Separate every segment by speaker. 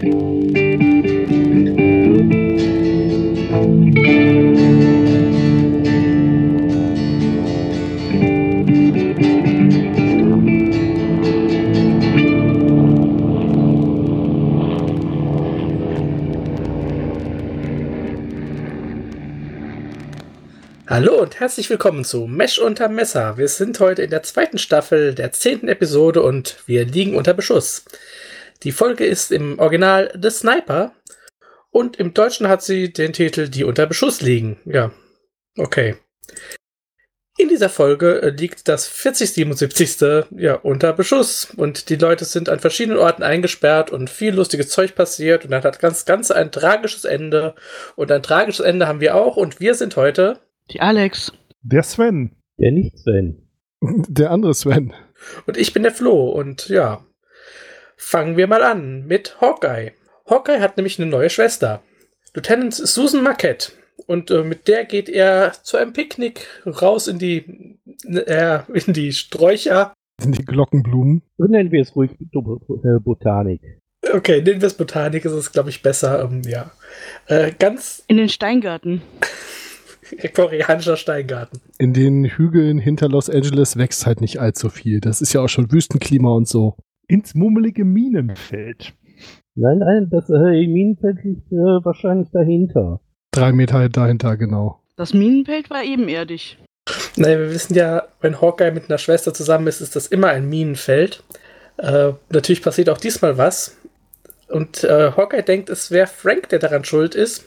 Speaker 1: Hallo und herzlich willkommen zu Mesh unter Messer. Wir sind heute in der zweiten Staffel der zehnten Episode und wir liegen unter Beschuss. Die Folge ist im Original The Sniper und im Deutschen hat sie den Titel Die unter Beschuss liegen. Ja, okay. In dieser Folge äh, liegt das 4077. ja unter Beschuss und die Leute sind an verschiedenen Orten eingesperrt und viel lustiges Zeug passiert und dann hat das Ganze ein tragisches Ende und ein tragisches Ende haben wir auch und wir sind heute
Speaker 2: die Alex.
Speaker 3: Der Sven.
Speaker 4: Der nicht Sven.
Speaker 3: Der andere Sven.
Speaker 1: Und ich bin der Flo. Und ja, fangen wir mal an mit Hawkeye. Hawkeye hat nämlich eine neue Schwester. Lieutenant Susan Marquette. Und äh, mit der geht er zu einem Picknick raus in die, äh, in die Sträucher.
Speaker 3: In die Glockenblumen.
Speaker 4: Und nennen wir es ruhig äh, Botanik.
Speaker 1: Okay, nennen wir es Botanik, ist es, glaube ich, besser. Ähm, ja. Äh, ganz.
Speaker 2: In den Steingarten.
Speaker 1: koreanischer Steingarten.
Speaker 3: In den Hügeln hinter Los Angeles wächst halt nicht allzu viel. Das ist ja auch schon Wüstenklima und so.
Speaker 5: Ins mummelige Minenfeld.
Speaker 4: Nein, nein, das äh, Minenfeld liegt äh, wahrscheinlich dahinter.
Speaker 3: Drei Meter dahinter, genau.
Speaker 2: Das Minenfeld war ebenerdig.
Speaker 1: Naja, wir wissen ja, wenn Hawkeye mit einer Schwester zusammen ist, ist das immer ein Minenfeld. Äh, natürlich passiert auch diesmal was. Und äh, Hawkeye denkt, es wäre Frank, der daran schuld ist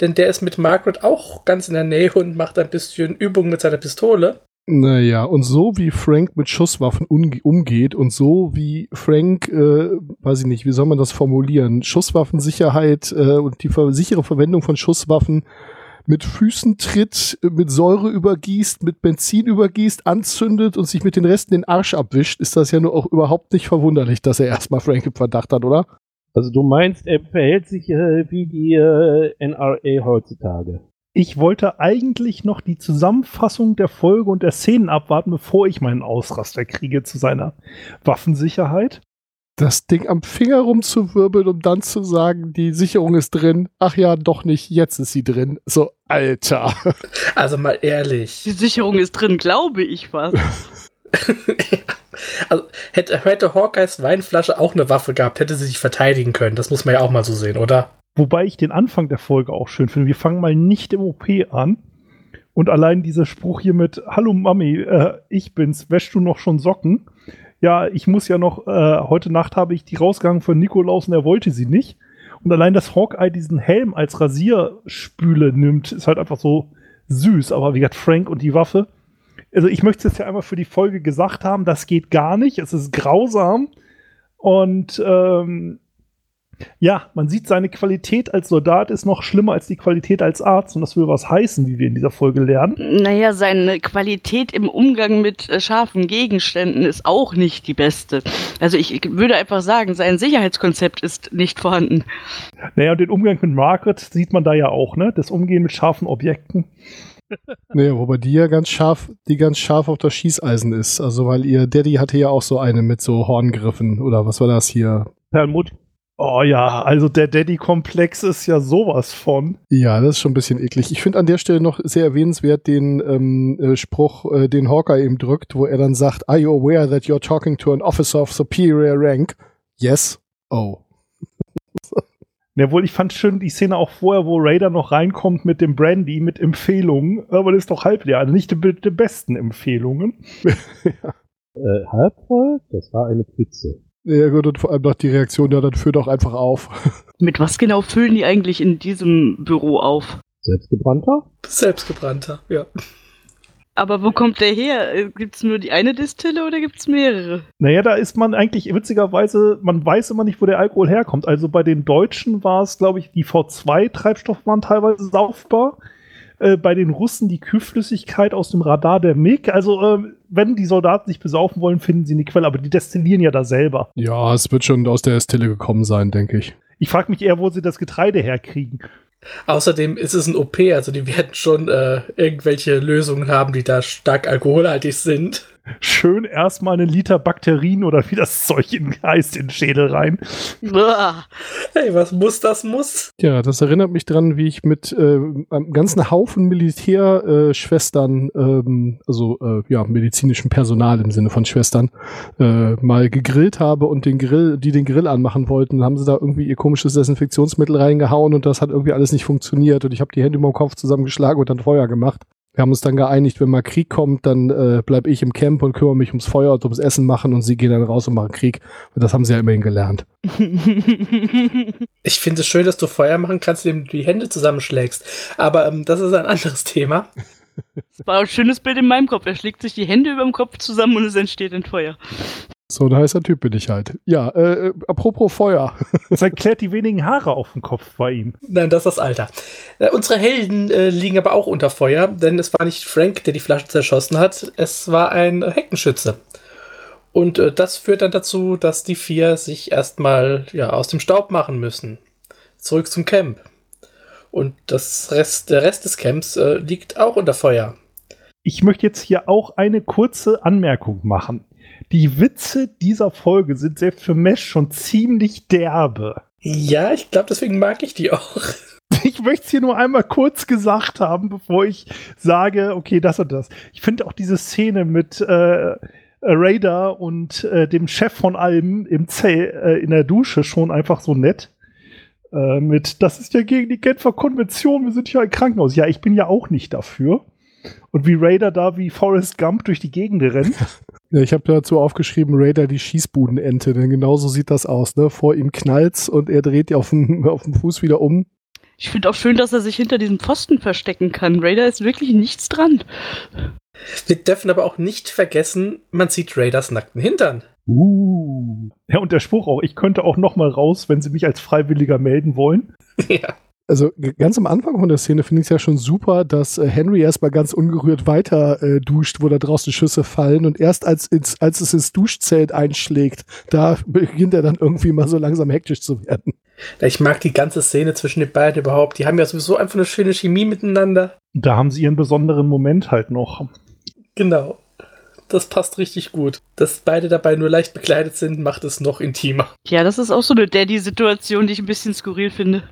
Speaker 1: denn der ist mit Margaret auch ganz in der Nähe und macht ein bisschen Übung mit seiner Pistole.
Speaker 3: Naja, und so wie Frank mit Schusswaffen umgeht und so wie Frank, äh, weiß ich nicht, wie soll man das formulieren, Schusswaffensicherheit äh, und die sichere Verwendung von Schusswaffen mit Füßen tritt, mit Säure übergießt, mit Benzin übergießt, anzündet und sich mit den Resten den Arsch abwischt, ist das ja nur auch überhaupt nicht verwunderlich, dass er erstmal Frank im Verdacht hat, oder?
Speaker 4: Also du meinst, er verhält sich äh, wie die äh, NRA heutzutage.
Speaker 5: Ich wollte eigentlich noch die Zusammenfassung der Folge und der Szenen abwarten, bevor ich meinen Ausraster kriege zu seiner Waffensicherheit.
Speaker 3: Das Ding am Finger rumzuwirbeln, um dann zu sagen, die Sicherung ist drin. Ach ja, doch nicht, jetzt ist sie drin. So, Alter.
Speaker 1: Also mal ehrlich.
Speaker 2: Die Sicherung ist drin, glaube ich was.
Speaker 1: also hätte, hätte Hawkeyes Weinflasche auch eine Waffe gehabt, hätte sie sich verteidigen können. Das muss man ja auch mal so sehen, oder?
Speaker 5: Wobei ich den Anfang der Folge auch schön finde. Wir fangen mal nicht im OP an. Und allein dieser Spruch hier mit Hallo Mami, äh, ich bin's, wäschst du noch schon Socken? Ja, ich muss ja noch, äh, heute Nacht habe ich die rausgegangen von Nikolaus und er wollte sie nicht. Und allein, dass Hawkeye diesen Helm als Rasierspüle nimmt, ist halt einfach so süß. Aber wie gesagt, Frank und die Waffe, also ich möchte es ja einmal für die Folge gesagt haben, das geht gar nicht, es ist grausam und ähm, ja, man sieht, seine Qualität als Soldat ist noch schlimmer als die Qualität als Arzt und das will was heißen, wie wir in dieser Folge lernen.
Speaker 2: Naja, seine Qualität im Umgang mit äh, scharfen Gegenständen ist auch nicht die beste. Also ich, würde einfach sagen, sein Sicherheitskonzept ist nicht vorhanden.
Speaker 5: Naja, und den Umgang mit Margaret sieht man da ja auch, ne? Das Umgehen mit scharfen Objekten.
Speaker 3: Nee, wobei die ja ganz scharf, die ganz scharf auf das Schießeisen ist. Also weil ihr Daddy hatte ja auch so eine mit so Horngriffen oder was war das hier?
Speaker 5: Perlmutt. Oh ja, also der Daddy-Komplex ist ja sowas von.
Speaker 3: Ja, das ist schon ein bisschen eklig. Ich finde an der Stelle noch sehr erwähnenswert den ähm, äh, Spruch, äh, den Hawkeye eben drückt, wo er dann sagt, Are you aware that you're talking to an officer of superior rank? Yes. Oh.
Speaker 5: Ja, wohl, ich fand schön die Szene auch vorher, wo Raider noch reinkommt mit dem Brandy, mit Empfehlungen. Aber das ist doch halb leer. Also nicht die, die besten Empfehlungen.
Speaker 4: ja. äh, halb voll? Das war eine Pfütze.
Speaker 3: Ja gut, und vor allem noch die Reaktion, ja, dann führ doch einfach auf.
Speaker 2: Mit was genau füllen die eigentlich in diesem Büro auf?
Speaker 4: Selbstgebrannter?
Speaker 1: Selbstgebrannter, ja.
Speaker 2: Aber wo kommt der her? Äh, gibt es nur die eine Distille oder gibt es mehrere?
Speaker 5: Naja, da ist man eigentlich witzigerweise, man weiß immer nicht, wo der Alkohol herkommt. Also bei den Deutschen war es, glaube ich, die V2-Treibstoffe waren teilweise saufbar. Äh, bei den Russen die Kühlflüssigkeit aus dem Radar der MiG. Also, äh, wenn die Soldaten sich besaufen wollen, finden sie eine Quelle, aber die destillieren ja da selber.
Speaker 3: Ja, es wird schon aus der Destille gekommen sein, denke ich.
Speaker 5: Ich frage mich eher, wo sie das Getreide herkriegen.
Speaker 1: Außerdem ist es ein OP, also die werden schon äh, irgendwelche Lösungen haben, die da stark alkoholhaltig sind.
Speaker 5: Schön erstmal einen Liter Bakterien oder wie das Zeug heißt in den Schädel rein.
Speaker 1: Hey, was muss, das muss.
Speaker 3: Ja, das erinnert mich dran, wie ich mit äh, einem ganzen Haufen Militärschwestern, äh, ähm, also äh, ja, medizinischem Personal im Sinne von Schwestern, äh, mal gegrillt habe und den Grill, die den Grill anmachen wollten, haben sie da irgendwie ihr komisches Desinfektionsmittel reingehauen und das hat irgendwie alles nicht funktioniert und ich habe die Hände über den Kopf zusammengeschlagen und dann Feuer gemacht. Wir haben uns dann geeinigt, wenn mal Krieg kommt, dann äh, bleibe ich im Camp und kümmere mich ums Feuer und ums Essen machen und sie gehen dann raus und machen Krieg. Das haben sie ja immerhin gelernt.
Speaker 1: Ich finde es schön, dass du Feuer machen kannst, indem du die Hände zusammenschlägst. Aber ähm, das ist ein anderes Thema.
Speaker 2: Das war ein schönes Bild in meinem Kopf. Er schlägt sich die Hände über dem Kopf zusammen und es entsteht ein Feuer.
Speaker 3: So ein heißer Typ bin ich halt. Ja, äh, apropos Feuer.
Speaker 5: Das erklärt die wenigen Haare auf dem Kopf bei ihm.
Speaker 1: Nein, das ist das Alter. Äh, unsere Helden äh, liegen aber auch unter Feuer, denn es war nicht Frank, der die Flasche zerschossen hat, es war ein Heckenschütze. Und äh, das führt dann dazu, dass die vier sich erstmal ja, aus dem Staub machen müssen. Zurück zum Camp. Und das Rest, der Rest des Camps äh, liegt auch unter Feuer.
Speaker 5: Ich möchte jetzt hier auch eine kurze Anmerkung machen. Die Witze dieser Folge sind selbst für Mesh schon ziemlich derbe.
Speaker 1: Ja, ich glaube, deswegen mag ich die auch.
Speaker 5: Ich möchte es hier nur einmal kurz gesagt haben, bevor ich sage, okay, das und das. Ich finde auch diese Szene mit äh, Raider und äh, dem Chef von allem im Zell, äh, in der Dusche schon einfach so nett. Äh, mit, das ist ja gegen die Genfer Konvention, wir sind hier ein Krankenhaus. Ja, ich bin ja auch nicht dafür. Und wie Raider da wie Forrest Gump durch die Gegend rennt.
Speaker 3: Ja, ich habe dazu aufgeschrieben, Raider die Schießbudenente, denn genauso sieht das aus. Ne? Vor ihm knallt's und er dreht auf dem, auf dem Fuß wieder um.
Speaker 2: Ich finde auch schön, dass er sich hinter diesem Pfosten verstecken kann. Raider ist wirklich nichts dran.
Speaker 1: Wir dürfen aber auch nicht vergessen, man sieht Raiders nackten Hintern.
Speaker 5: Uh. Ja, und der Spruch auch, ich könnte auch noch mal raus, wenn sie mich als Freiwilliger melden wollen.
Speaker 1: ja.
Speaker 3: Also ganz am Anfang von der Szene finde ich es ja schon super, dass äh, Henry erstmal ganz ungerührt weiter äh, duscht, wo da draußen Schüsse fallen und erst als, ins, als es ins Duschzelt einschlägt, da beginnt er dann irgendwie mal so langsam hektisch zu werden.
Speaker 1: Ich mag die ganze Szene zwischen den beiden überhaupt. Die haben ja sowieso einfach eine schöne Chemie miteinander.
Speaker 5: Da haben sie ihren besonderen Moment halt noch.
Speaker 1: Genau. Das passt richtig gut. Dass beide dabei nur leicht bekleidet sind, macht es noch intimer.
Speaker 2: Ja, das ist auch so eine Daddy-Situation, die ich ein bisschen skurril finde.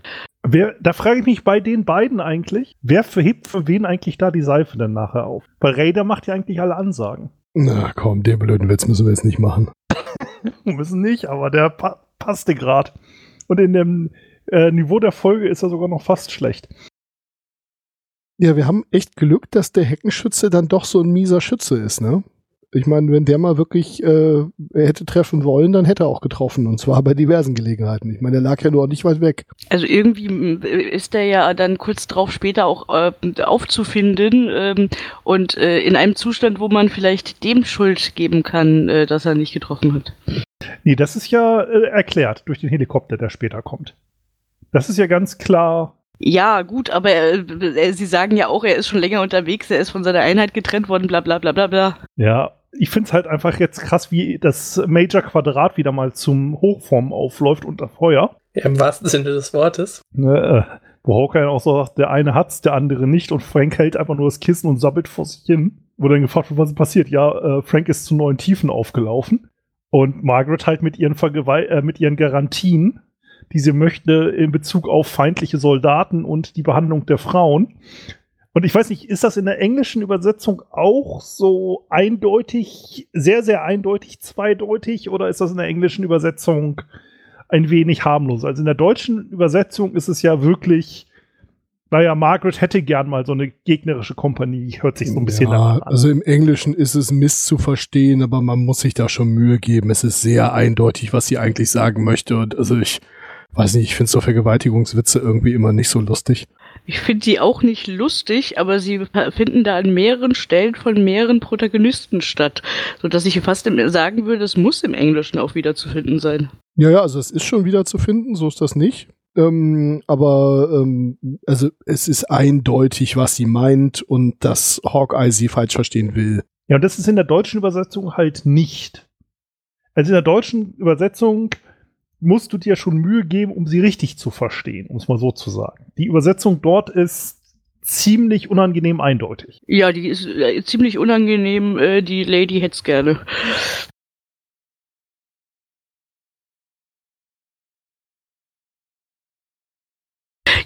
Speaker 5: Wer, da frage ich mich bei den beiden eigentlich, wer verhebt für wen eigentlich da die Seife denn nachher auf? Weil Raider macht ja eigentlich alle Ansagen.
Speaker 3: Na komm, den blöden Witz müssen wir jetzt nicht machen.
Speaker 5: Müssen nicht, aber der pa passte gerade. Und in dem äh, Niveau der Folge ist er sogar noch fast schlecht.
Speaker 3: Ja, wir haben echt Glück, dass der Heckenschütze dann doch so ein mieser Schütze ist, ne? Ich meine, wenn der mal wirklich äh, hätte treffen wollen, dann hätte er auch getroffen. Und zwar bei diversen Gelegenheiten. Ich meine, der lag ja nur nicht weit weg.
Speaker 2: Also irgendwie m, ist der ja dann kurz drauf später auch äh, aufzufinden ähm, und äh, in einem Zustand, wo man vielleicht dem Schuld geben kann, äh, dass er nicht getroffen hat.
Speaker 5: Nee, das ist ja äh, erklärt durch den Helikopter, der später kommt. Das ist ja ganz klar.
Speaker 2: Ja, gut, aber äh, äh, sie sagen ja auch, er ist schon länger unterwegs, er ist von seiner Einheit getrennt worden, bla bla bla bla bla.
Speaker 5: Ja, ich finde es halt einfach jetzt krass, wie das Major Quadrat wieder mal zum Hochform aufläuft unter Feuer.
Speaker 1: Ja, Im wahrsten Sinne des Wortes.
Speaker 5: Ne, äh, wo Hawkeye auch so sagt, der eine hat's, der andere nicht und Frank hält einfach nur das Kissen und sabbelt vor sich hin. Wo dann gefragt wird, was ist passiert? Ja, äh, Frank ist zu neuen Tiefen aufgelaufen. Und Margaret halt mit ihren, Vergewalt äh, mit ihren Garantien, die sie möchte in Bezug auf feindliche Soldaten und die Behandlung der Frauen. Und ich weiß nicht, ist das in der englischen Übersetzung auch so eindeutig, sehr, sehr eindeutig zweideutig oder ist das in der englischen Übersetzung ein wenig harmlos? Also in der deutschen Übersetzung ist es ja wirklich, naja, Margaret hätte gern mal so eine gegnerische Kompanie, hört sich so ein bisschen
Speaker 3: ja,
Speaker 5: an.
Speaker 3: Also im Englischen ist es Mist zu verstehen, aber man muss sich da schon Mühe geben. Es ist sehr eindeutig, was sie eigentlich sagen möchte. Und also ich weiß nicht, ich finde so Vergewaltigungswitze irgendwie immer nicht so lustig.
Speaker 2: Ich finde die auch nicht lustig, aber sie finden da an mehreren Stellen von mehreren Protagonisten statt, sodass ich fast sagen würde, es muss im Englischen auch wieder zu finden sein.
Speaker 3: Ja, ja, also es ist schon wieder zu finden, so ist das nicht. Ähm, aber ähm, also es ist eindeutig, was sie meint und dass Hawkeye sie falsch verstehen will.
Speaker 5: Ja, und das ist in der deutschen Übersetzung halt nicht. Also in der deutschen Übersetzung musst du dir schon Mühe geben, um sie richtig zu verstehen, um es mal so zu sagen. Die Übersetzung dort ist ziemlich unangenehm eindeutig.
Speaker 2: Ja, die ist äh, ziemlich unangenehm, äh, die Lady hätt's gerne.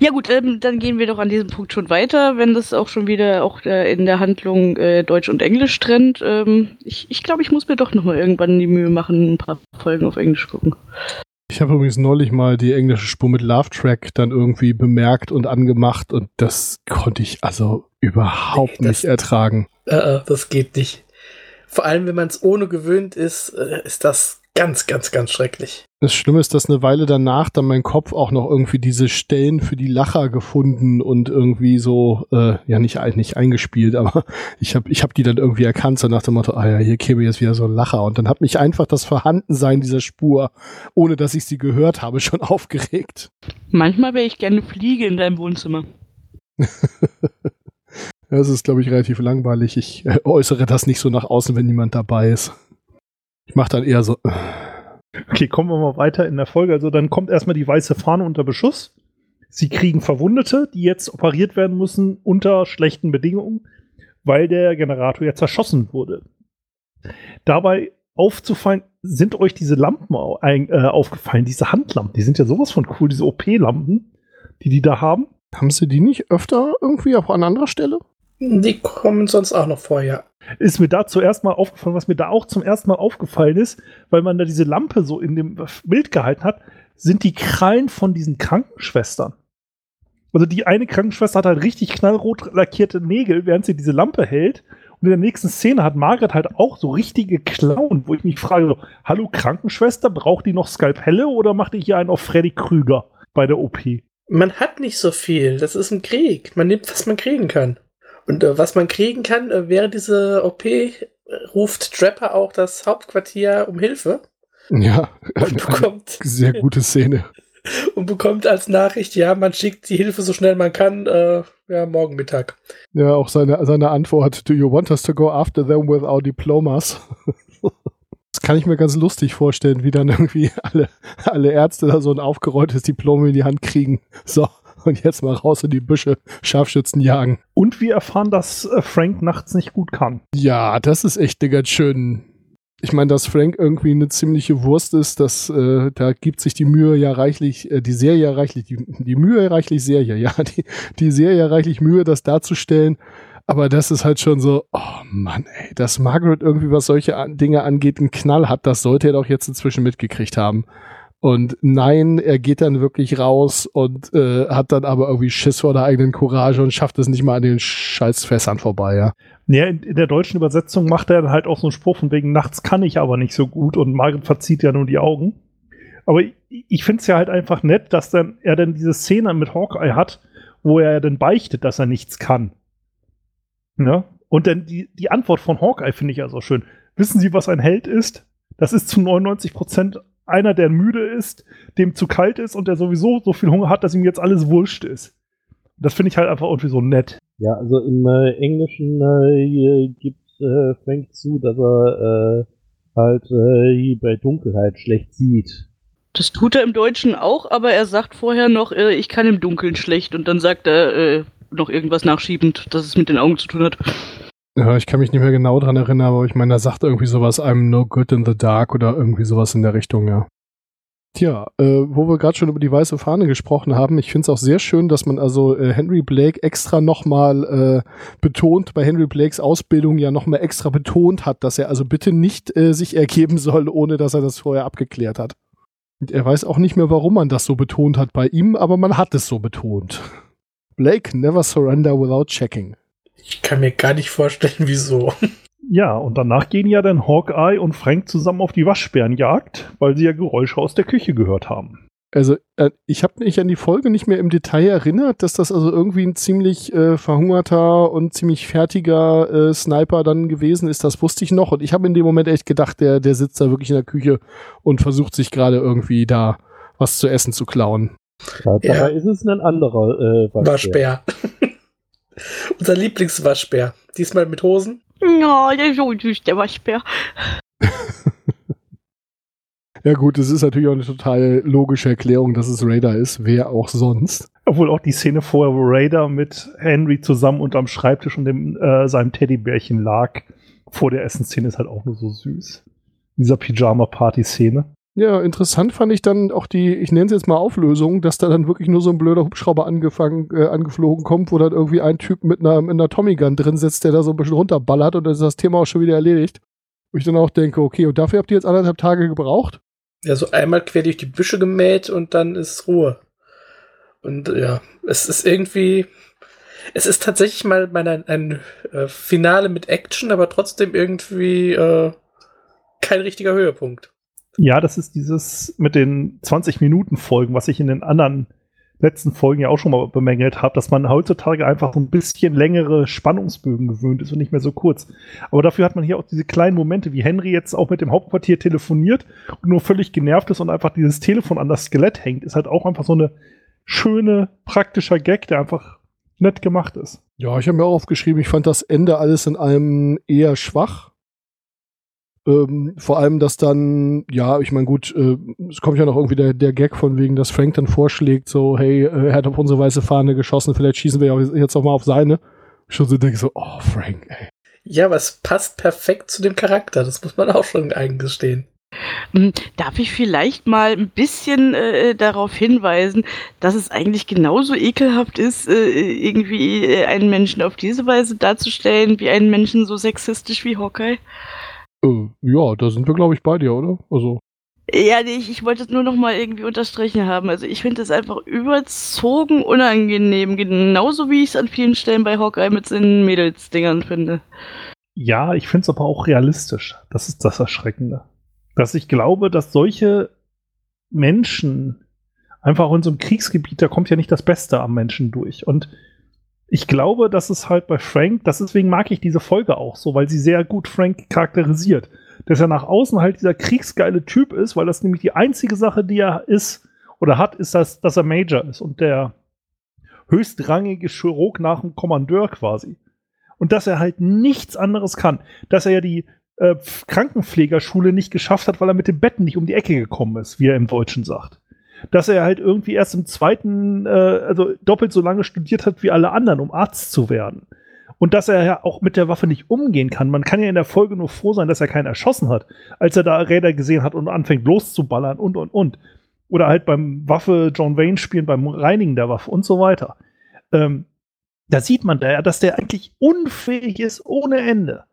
Speaker 2: Ja gut, ähm, dann gehen wir doch an diesem Punkt schon weiter, wenn das auch schon wieder auch äh, in der Handlung äh, Deutsch und Englisch trennt. Ähm, ich ich glaube, ich muss mir doch nochmal irgendwann die Mühe machen, ein paar Folgen auf Englisch gucken.
Speaker 3: Ich habe übrigens neulich mal die englische Spur mit Love Track dann irgendwie bemerkt und angemacht und das konnte ich also überhaupt
Speaker 1: das-
Speaker 3: nicht ertragen.
Speaker 1: Äh, äh, das geht nicht. Vor allem, wenn man es ohne gewöhnt ist, äh, ist das ganz, ganz, ganz schrecklich.
Speaker 3: Das Schlimme ist, dass eine Weile danach dann mein Kopf auch noch irgendwie diese Stellen für die Lacher gefunden und irgendwie so, äh, ja nicht, nicht eingespielt, aber ich habe ich hab die dann irgendwie erkannt, so nach dem Motto, ah ja, hier käme jetzt wieder so ein Lacher. Und dann hat mich einfach das Vorhandensein dieser Spur, ohne dass ich sie gehört habe, schon aufgeregt.
Speaker 2: Manchmal wäre ich gerne Fliege in deinem Wohnzimmer.
Speaker 3: Das ist, glaube ich, relativ langweilig. Ich äh, äußere das nicht so nach außen, wenn niemand dabei ist. Ich mache dann eher so, äh,
Speaker 5: Okay, kommen wir mal weiter in der Folge. Also dann kommt erstmal die weiße Fahne unter Beschuss. Sie kriegen Verwundete, die jetzt operiert werden müssen unter schlechten Bedingungen, weil der Generator ja zerschossen wurde. Dabei aufzufallen, sind euch diese Lampen äh, aufgefallen, diese Handlampen, die sind ja sowas von cool, diese OP-Lampen, die die da haben.
Speaker 3: haben sie die nicht öfter irgendwie auch an anderer Stelle?
Speaker 1: Die kommen sonst auch noch vorher.
Speaker 5: Ist mir da zuerst mal aufgefallen, was mir da auch zum ersten Mal aufgefallen ist, weil man da diese Lampe so in dem Bild gehalten hat, sind die Krallen von diesen Krankenschwestern. Also die eine Krankenschwester hat halt richtig knallrot lackierte Nägel, während sie diese Lampe hält. Und in der nächsten Szene hat Margaret halt auch so richtige Klauen, wo ich mich frage, so, hallo Krankenschwester, braucht die noch Skalpelle oder macht ihr hier einen auf Freddy Krüger bei der OP?
Speaker 1: Man hat nicht so viel. Das ist ein Krieg. Man nimmt, was man kriegen kann. Und äh, was man kriegen kann, äh, während diese OP äh, ruft Trapper auch das Hauptquartier um Hilfe
Speaker 3: Ja,
Speaker 1: und bekommt,
Speaker 3: sehr gute Szene.
Speaker 1: und bekommt als Nachricht, ja, man schickt die Hilfe so schnell man kann, äh, ja, morgen Mittag.
Speaker 3: Ja, auch seine, seine Antwort, do you want us to go after them with our diplomas? Das kann ich mir ganz lustig vorstellen, wie dann irgendwie alle, alle Ärzte da so ein aufgerolltes Diplom in die Hand kriegen. So, und jetzt mal raus in die Büsche, Scharfschützen jagen.
Speaker 5: Und wir erfahren, dass äh, Frank nachts nicht gut kann.
Speaker 3: Ja, das ist echt eine ganz schön. Ich meine, dass Frank irgendwie eine ziemliche Wurst ist, das, äh, da gibt sich die Mühe ja reichlich, äh, die Serie ja reichlich, die, die Mühe reichlich Serie, ja, die, die Serie ja reichlich Mühe, das darzustellen. Aber das ist halt schon so, oh Mann, ey, dass Margaret irgendwie, was solche Dinge angeht, einen Knall hat, das sollte er doch jetzt inzwischen mitgekriegt haben. Und nein, er geht dann wirklich raus und äh, hat dann aber irgendwie Schiss vor der eigenen Courage und schafft es nicht mal an den Scheißfässern vorbei, ja.
Speaker 5: Ja, in, in der deutschen Übersetzung macht er dann halt auch so einen Spruch von wegen, nachts kann ich aber nicht so gut und Margaret verzieht ja nur die Augen. Aber ich, ich finde es ja halt einfach nett, dass dann er dann diese Szene mit Hawkeye hat, wo er dann beichtet, dass er nichts kann. Ne? Und dann die, die Antwort von Hawkeye finde ich ja so schön. Wissen Sie, was ein Held ist? Das ist zu 99 Prozent einer, der müde ist, dem zu kalt ist und der sowieso so viel Hunger hat, dass ihm jetzt alles wurscht ist. Das finde ich halt einfach irgendwie so nett.
Speaker 4: Ja, also im äh, Englischen äh, gibt äh, Frank zu, dass er äh, halt äh, bei Dunkelheit schlecht sieht.
Speaker 2: Das tut er im Deutschen auch, aber er sagt vorher noch, äh, ich kann im Dunkeln schlecht und dann sagt er äh, noch irgendwas nachschiebend, dass es mit den Augen zu tun hat.
Speaker 3: Ja, ich kann mich nicht mehr genau dran erinnern, aber ich meine, er sagt irgendwie sowas, I'm no good in the dark oder irgendwie sowas in der Richtung, ja. Tja, äh, wo wir gerade schon über die weiße Fahne gesprochen haben, ich finde es auch sehr schön, dass man also äh, Henry Blake extra nochmal äh, betont, bei Henry Blakes Ausbildung ja nochmal extra betont hat, dass er also bitte nicht äh, sich ergeben soll, ohne dass er das vorher abgeklärt hat. Und er weiß auch nicht mehr, warum man das so betont hat bei ihm, aber man hat es so betont. Blake never surrender without checking.
Speaker 1: Ich kann mir gar nicht vorstellen, wieso.
Speaker 5: Ja, und danach gehen ja dann Hawkeye und Frank zusammen auf die Waschbärenjagd, weil sie ja Geräusche aus der Küche gehört haben.
Speaker 3: Also, äh, ich habe mich an die Folge nicht mehr im Detail erinnert, dass das also irgendwie ein ziemlich äh, verhungerter und ziemlich fertiger äh, Sniper dann gewesen ist. Das wusste ich noch. Und ich habe in dem Moment echt gedacht, der, der sitzt da wirklich in der Küche und versucht sich gerade irgendwie da was zu essen zu klauen.
Speaker 4: Ja,
Speaker 1: Ja.
Speaker 4: Dabei ist es ein anderer äh, Waschbär.
Speaker 1: Waschbär. Unser Lieblingswaschbär. Diesmal mit Hosen.
Speaker 2: Ja, der ist so süß, der Waschbär.
Speaker 3: Ja gut, es ist natürlich auch eine total logische Erklärung, dass es Raider ist. Wer auch sonst.
Speaker 5: Obwohl auch die Szene vorher, wo Raider mit Henry zusammen unterm Schreibtisch und dem, äh, seinem Teddybärchen lag, vor der Essensszene ist halt auch nur so süß. Dieser Pyjama-Party-Szene.
Speaker 3: Ja, interessant fand ich dann auch die, ich nenne es jetzt mal Auflösung, dass da dann wirklich nur so ein blöder Hubschrauber angefangen, äh, angeflogen kommt, wo dann irgendwie ein Typ mit einer, mit einer Tommy Gun drin sitzt, der da so ein bisschen runterballert und dann ist das Thema auch schon wieder erledigt. Wo ich dann auch denke, okay, und dafür habt ihr jetzt anderthalb Tage gebraucht?
Speaker 1: Ja, so einmal quer durch die Büsche gemäht und dann ist Ruhe. Und ja, es ist irgendwie, es ist tatsächlich mal, mal ein, ein äh, Finale mit Action, aber trotzdem irgendwie äh, kein richtiger Höhepunkt.
Speaker 5: Ja, das ist dieses mit den 20-Minuten-Folgen, was ich in den anderen letzten Folgen ja auch schon mal bemängelt habe, dass man heutzutage einfach so ein bisschen längere Spannungsbögen gewöhnt ist und nicht mehr so kurz. Aber dafür hat man hier auch diese kleinen Momente, wie Henry jetzt auch mit dem Hauptquartier telefoniert und nur völlig genervt ist und einfach dieses Telefon an das Skelett hängt, ist halt auch einfach so eine schöne, praktischer Gag, der einfach nett gemacht ist.
Speaker 3: Ja, ich habe mir auch aufgeschrieben, ich fand das Ende alles in allem eher schwach. Ähm, vor allem, dass dann, ja, ich meine, gut, äh, es kommt ja noch irgendwie der, der Gag von wegen, dass Frank dann vorschlägt, so, hey, äh, er hat auf unsere weiße Fahne geschossen, vielleicht schießen wir ja jetzt auch mal auf seine. Ich schon so denke so, oh, Frank, ey.
Speaker 1: Ja, aber es passt perfekt zu dem Charakter, das muss man auch schon eingestehen.
Speaker 2: Hm, darf ich vielleicht mal ein bisschen äh, darauf hinweisen, dass es eigentlich genauso ekelhaft ist, äh, irgendwie äh, einen Menschen auf diese Weise darzustellen, wie einen Menschen so sexistisch wie Hawkeye?
Speaker 3: Äh, ja, da sind wir, glaube ich, bei dir, oder? Also.
Speaker 2: Ja, nee, ich, ich wollte es nur noch mal irgendwie unterstrichen haben. Also ich finde es einfach überzogen unangenehm, genauso wie ich es an vielen Stellen bei Hawkeye mit seinen Mädelsdingern finde.
Speaker 5: Ja, ich finde es aber auch realistisch. Das ist das Erschreckende. Dass ich glaube, dass solche Menschen einfach in so einem Kriegsgebiet, da kommt ja nicht das Beste am Menschen durch. Und ich glaube, dass es halt bei Frank, deswegen mag ich diese Folge auch so, weil sie sehr gut Frank charakterisiert. Dass er nach außen halt dieser kriegsgeile Typ ist, weil das nämlich die einzige Sache, die er ist oder hat, ist, dass, dass er Major ist und der höchstrangige Chirurg nach dem Kommandeur quasi. Und dass er halt nichts anderes kann. Dass er ja die äh, Krankenpflegerschule nicht geschafft hat, weil er mit dem Betten nicht um die Ecke gekommen ist, wie er im Deutschen sagt dass er halt irgendwie erst im zweiten, äh, also doppelt so lange studiert hat wie alle anderen, um Arzt zu werden. Und dass er ja auch mit der Waffe nicht umgehen kann. Man kann ja in der Folge nur froh sein, dass er keinen erschossen hat, als er da Räder gesehen hat und anfängt loszuballern und und und. Oder halt beim Waffe John Wayne spielen, beim Reinigen der Waffe und so weiter. Ähm, da sieht man da ja, dass der eigentlich unfähig ist ohne Ende.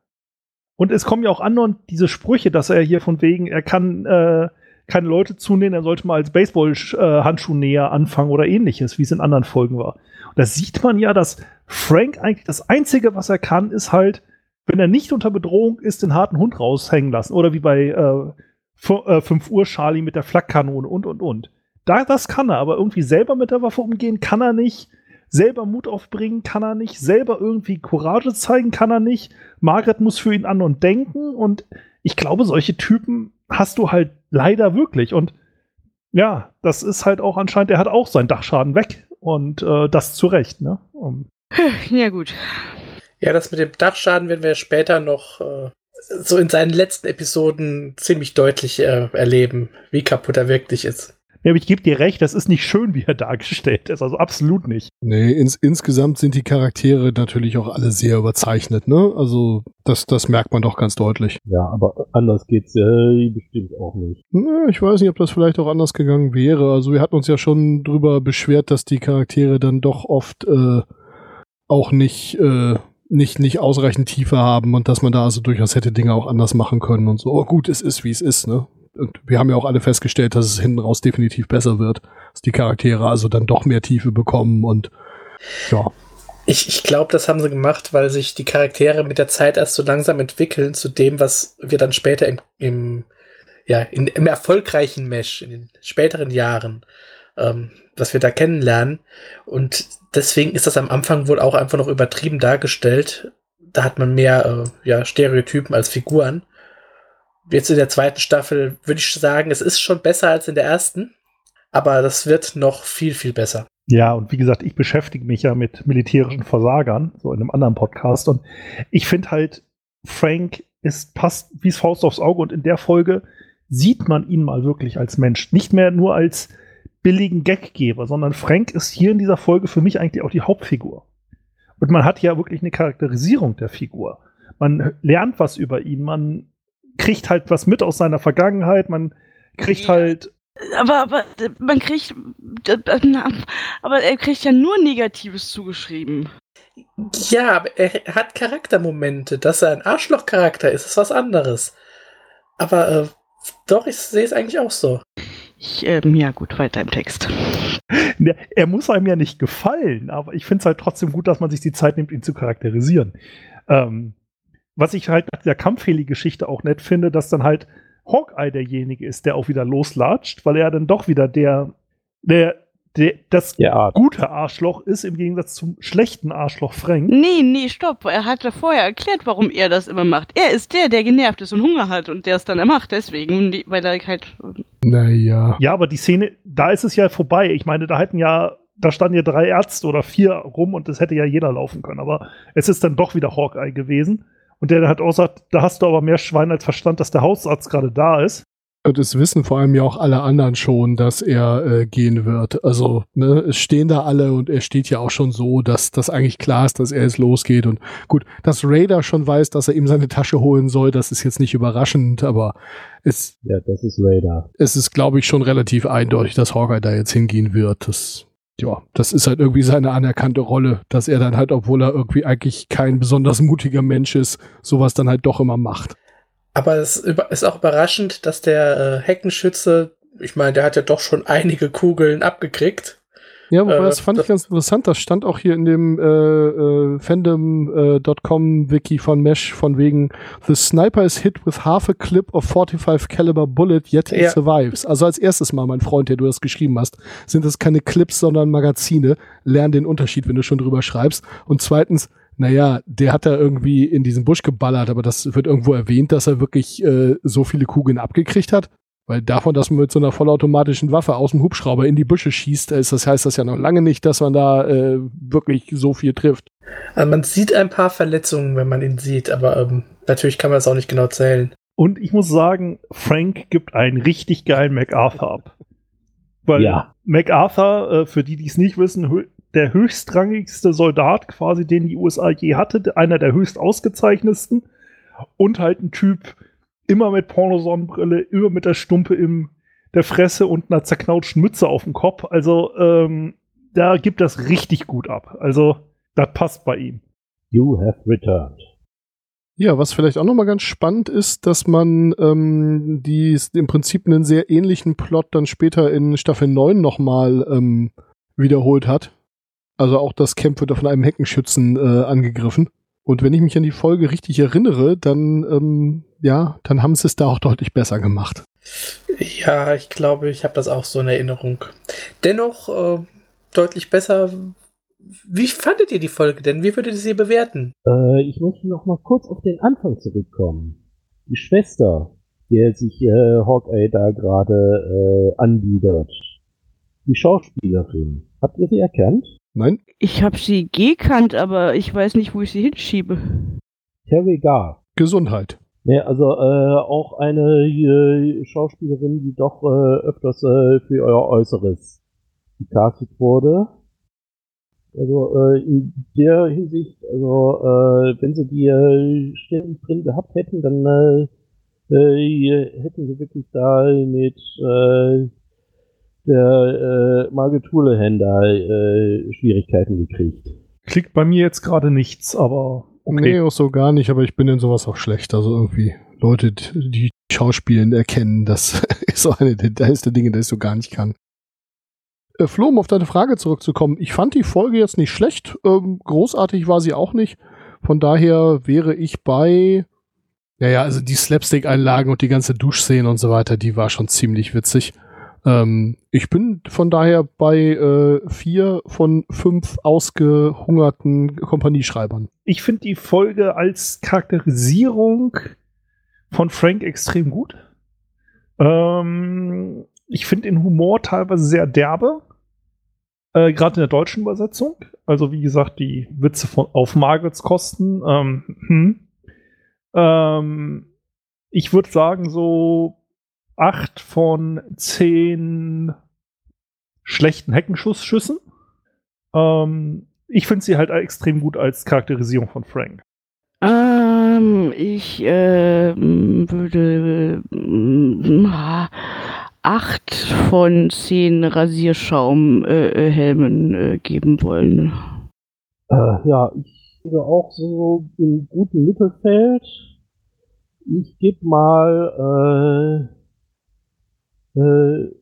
Speaker 5: Und es kommen ja auch andauernd diese Sprüche, dass er hier von wegen, er kann äh, keine Leute zunehmen, er sollte mal als Baseball-Handschuhnäher anfangen oder ähnliches, wie es in anderen Folgen war. Und da sieht man ja, dass Frank eigentlich das Einzige, was er kann, ist halt, wenn er nicht unter Bedrohung ist, den harten Hund raushängen lassen. Oder wie bei äh, 5 äh, Uhr Charlie mit der Flakkanone und, und, und. Da, das kann er, aber irgendwie selber mit der Waffe umgehen kann er nicht. Selber Mut aufbringen kann er nicht. Selber irgendwie Courage zeigen kann er nicht. Margaret muss für ihn an und denken. Und ich glaube, solche Typen hast du halt leider wirklich. Und ja, das ist halt auch anscheinend, er hat auch seinen Dachschaden weg. Und äh, das zu Recht, ne? Um.
Speaker 2: Ja, gut.
Speaker 1: Ja, das mit dem Dachschaden werden wir später noch äh, so in seinen letzten Episoden ziemlich deutlich äh, erleben, wie kaputt er wirklich ist.
Speaker 5: Ja, aber ich gebe dir recht, das ist nicht schön, wie er dargestellt ist. Also absolut nicht.
Speaker 3: Nee, ins, insgesamt sind die Charaktere natürlich auch alle sehr überzeichnet, ne? Also das, das merkt man doch ganz deutlich.
Speaker 4: Ja, aber anders geht's ja bestimmt auch nicht.
Speaker 3: Na, ich weiß nicht, ob das vielleicht auch anders gegangen wäre. Also wir hatten uns ja schon drüber beschwert, dass die Charaktere dann doch oft äh, auch nicht, äh, nicht, nicht ausreichend Tiefe haben und dass man da also durchaus hätte Dinge auch anders machen können und so. Aber gut, es ist, wie es ist, ne? Und wir haben ja auch alle festgestellt, dass es hinten raus definitiv besser wird, dass die Charaktere also dann doch mehr Tiefe bekommen und ja.
Speaker 1: Ich, ich glaube, das haben sie gemacht, weil sich die Charaktere mit der Zeit erst so langsam entwickeln zu dem, was wir dann später im, im ja, in, im erfolgreichen Mesh, in den späteren Jahren, ähm, was wir da kennenlernen. Und deswegen ist das am Anfang wohl auch einfach noch übertrieben dargestellt. Da hat man mehr äh, ja, Stereotypen als Figuren jetzt in der zweiten Staffel würde ich sagen, es ist schon besser als in der ersten, aber das wird noch viel, viel besser.
Speaker 5: Ja, und wie gesagt, ich beschäftige mich ja mit militärischen Versagern, so in einem anderen Podcast. Und ich finde halt, Frank ist, passt wie es Faust aufs Auge und in der Folge sieht man ihn mal wirklich als Mensch. Nicht mehr nur als billigen Gaggeber, sondern Frank ist hier in dieser Folge für mich eigentlich auch die Hauptfigur. Und man hat ja wirklich eine Charakterisierung der Figur. Man lernt was über ihn, man kriegt halt was mit aus seiner Vergangenheit, man kriegt
Speaker 2: Ja.
Speaker 5: halt,
Speaker 2: Aber, aber man kriegt. Aber er kriegt ja nur Negatives zugeschrieben.
Speaker 1: Ja, aber er hat Charaktermomente. Dass er ein Arschloch-Charakter ist, ist was anderes. Aber äh, doch, ich sehe es eigentlich auch so.
Speaker 2: Ich, ähm, ja, gut, weiter im Text.
Speaker 5: ne, er muss einem ja nicht gefallen, aber ich finde es halt trotzdem gut, dass man sich die Zeit nimmt, ihn zu charakterisieren. Ähm, was ich halt nach der Kampfheli-Geschichte auch nett finde, dass dann halt Hawkeye derjenige ist, der auch wieder loslatscht, weil er dann doch wieder der, der, der das
Speaker 4: Der Art.
Speaker 5: gute Arschloch ist, im Gegensatz zum schlechten Arschloch Frank.
Speaker 2: Nee, nee, stopp. Er hatte vorher erklärt, warum er das immer macht. Er ist der, der genervt ist und Hunger hat und der es dann macht. Deswegen, weil er halt.
Speaker 3: Naja.
Speaker 5: Ja, aber die Szene, da ist es ja vorbei. Ich meine, da hätten ja, da standen ja drei Ärzte oder vier rum und das hätte ja jeder laufen können. Aber es ist dann doch wieder Hawkeye gewesen. Und der hat auch gesagt, da hast du aber mehr Schwein als Verstand, dass der Hausarzt gerade da ist.
Speaker 3: Und es wissen vor allem ja auch alle anderen schon, dass er äh, gehen wird. Also, ne, es stehen da alle und er steht ja auch schon so, dass das eigentlich klar ist, dass er jetzt losgeht. Und gut, dass Raider schon weiß, dass er ihm seine Tasche holen soll, das ist jetzt nicht überraschend, aber es,
Speaker 4: Ja, das ist Radar.
Speaker 3: es ist, glaube ich, schon relativ eindeutig, dass Hawkeye da jetzt hingehen wird. Das, ja, das ist halt irgendwie seine anerkannte Rolle, dass er dann halt, obwohl er irgendwie eigentlich kein besonders mutiger Mensch ist, sowas dann halt doch immer macht.
Speaker 1: Aber es ist auch überraschend, dass der äh, Heckenschütze, ich meine, der hat ja doch schon einige Kugeln abgekriegt.
Speaker 3: Ja, wobei
Speaker 1: Äh,
Speaker 3: das fand ich
Speaker 1: das-
Speaker 3: ganz interessant. Das stand auch hier in dem äh, äh, Fandom.com Wiki von Mesh von wegen The sniper is hit with half a clip of 45 caliber bullet, yet he
Speaker 1: Ja.
Speaker 3: survives. Also als erstes Mal, mein Freund, der du das geschrieben hast, sind das keine Clips, sondern Magazine. Lern den Unterschied, wenn du schon drüber schreibst. Und zweitens, naja, der hat da irgendwie in diesen Busch geballert, aber das wird irgendwo erwähnt, dass er wirklich äh, so viele Kugeln abgekriegt hat. Weil davon, dass man mit so einer vollautomatischen Waffe aus dem Hubschrauber in die Büsche schießt, ist das heißt das ja noch lange nicht, dass man da äh, wirklich so viel trifft.
Speaker 1: Also man sieht ein paar Verletzungen, wenn man ihn sieht, aber ähm, natürlich kann man das auch nicht genau zählen.
Speaker 5: Und ich muss sagen, Frank gibt einen richtig geilen MacArthur ab. Weil
Speaker 4: Ja.
Speaker 5: MacArthur, äh, für die, die es nicht wissen, hö der höchstrangigste Soldat quasi, den die USA je hatte, einer der höchst ausgezeichnetsten und halt ein Typ immer mit Pornosonnenbrille, immer mit der Stumpe in der Fresse und einer zerknautschten Mütze auf dem Kopf. Also ähm, da gibt das richtig gut ab. Also das passt bei ihm.
Speaker 4: You have returned.
Speaker 3: Ja, was vielleicht auch nochmal ganz spannend ist, dass man ähm, die im Prinzip einen sehr ähnlichen Plot dann später in Staffel 9 nochmal ähm, wiederholt hat. Also auch das Camp wird von einem Heckenschützen äh, angegriffen. Und wenn ich mich an die Folge richtig erinnere, dann ähm, ja, dann haben sie es da auch deutlich besser gemacht.
Speaker 1: Ja, ich glaube, ich habe das auch so in Erinnerung. Dennoch äh, deutlich besser. Wie fandet ihr die Folge denn? Wie würdet ihr sie bewerten?
Speaker 4: Äh, ich möchte noch mal kurz auf den Anfang zurückkommen. Die Schwester, der sich äh, Hawkeye da gerade äh, anbietet. Die Schauspielerin. Habt ihr sie erkannt?
Speaker 3: Nein?
Speaker 2: Ich habe sie gekannt, aber ich weiß nicht, wo ich sie hinschiebe.
Speaker 4: Terry Gar.
Speaker 3: Gesundheit.
Speaker 4: Ne, also äh, auch eine äh, Schauspielerin, die doch äh, öfters äh, für euer Äußeres gecastet wurde. Also äh, in der Hinsicht, also äh, wenn sie die äh, Stellen drin gehabt hätten, dann äh, äh, hätten sie wirklich da mit äh, der äh, da äh, Schwierigkeiten gekriegt.
Speaker 5: Klickt bei mir jetzt gerade nichts, aber okay.
Speaker 3: Nee, auch so gar nicht, aber ich bin in sowas auch schlecht. Also irgendwie Leute, die Schauspielen erkennen, das ist so eine der der Dinge, die ich so gar nicht kann. Äh, Flo, um auf deine Frage zurückzukommen. Ich fand die Folge jetzt nicht schlecht. Ähm, großartig war sie auch nicht. Von daher wäre ich bei. Naja, also die Slapstick-Einlagen und die ganze Duschszene und so weiter, die war schon ziemlich witzig. Ähm, ich bin von daher bei äh, vier von fünf ausgehungerten Kompanieschreibern.
Speaker 5: ich finde die Folge als Charakterisierung von Frank extrem gut. Ähm, ich finde den Humor teilweise sehr derbe. Äh, Gerade in der deutschen Übersetzung. Also, wie gesagt, die Witze von auf Margarets Kosten. Ähm, hm. ähm, ich würde sagen, so acht von zehn schlechten Heckenschussschüssen. Ähm, ich finde sie halt extrem gut als Charakterisierung von Frank.
Speaker 2: Ähm, ich ähm, würde ah, acht von zehn Rasierschaumhelmen äh, äh, geben wollen.
Speaker 4: Äh, ja, ich bin auch so im guten Mittelfeld. Ich gebe mal äh,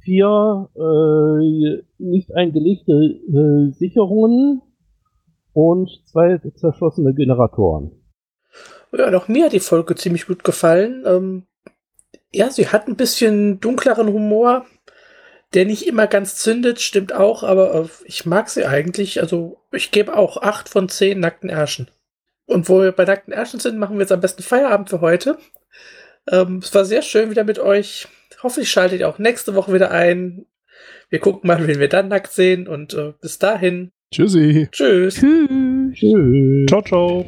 Speaker 4: vier äh, nicht eingelegte äh, Sicherungen und zwei zerschossene Generatoren.
Speaker 1: Ja, auch mir hat die Folge ziemlich gut gefallen. Ähm, ja, sie hat ein bisschen dunkleren Humor, der nicht immer ganz zündet, stimmt auch, aber äh, ich mag sie eigentlich. Also ich gebe auch acht von zehn nackten Ärschen. Und wo wir bei nackten Ärschen sind, machen wir jetzt am besten Feierabend für heute. Ähm, es war sehr schön wieder mit euch. Hoffentlich schaltet ihr auch nächste Woche wieder ein. Wir gucken mal, wen wir dann nackt sehen. Und äh, bis dahin.
Speaker 3: Tschüssi.
Speaker 1: Tschüss.
Speaker 2: Tschüss.
Speaker 4: Tschüss.
Speaker 5: Ciao, ciao.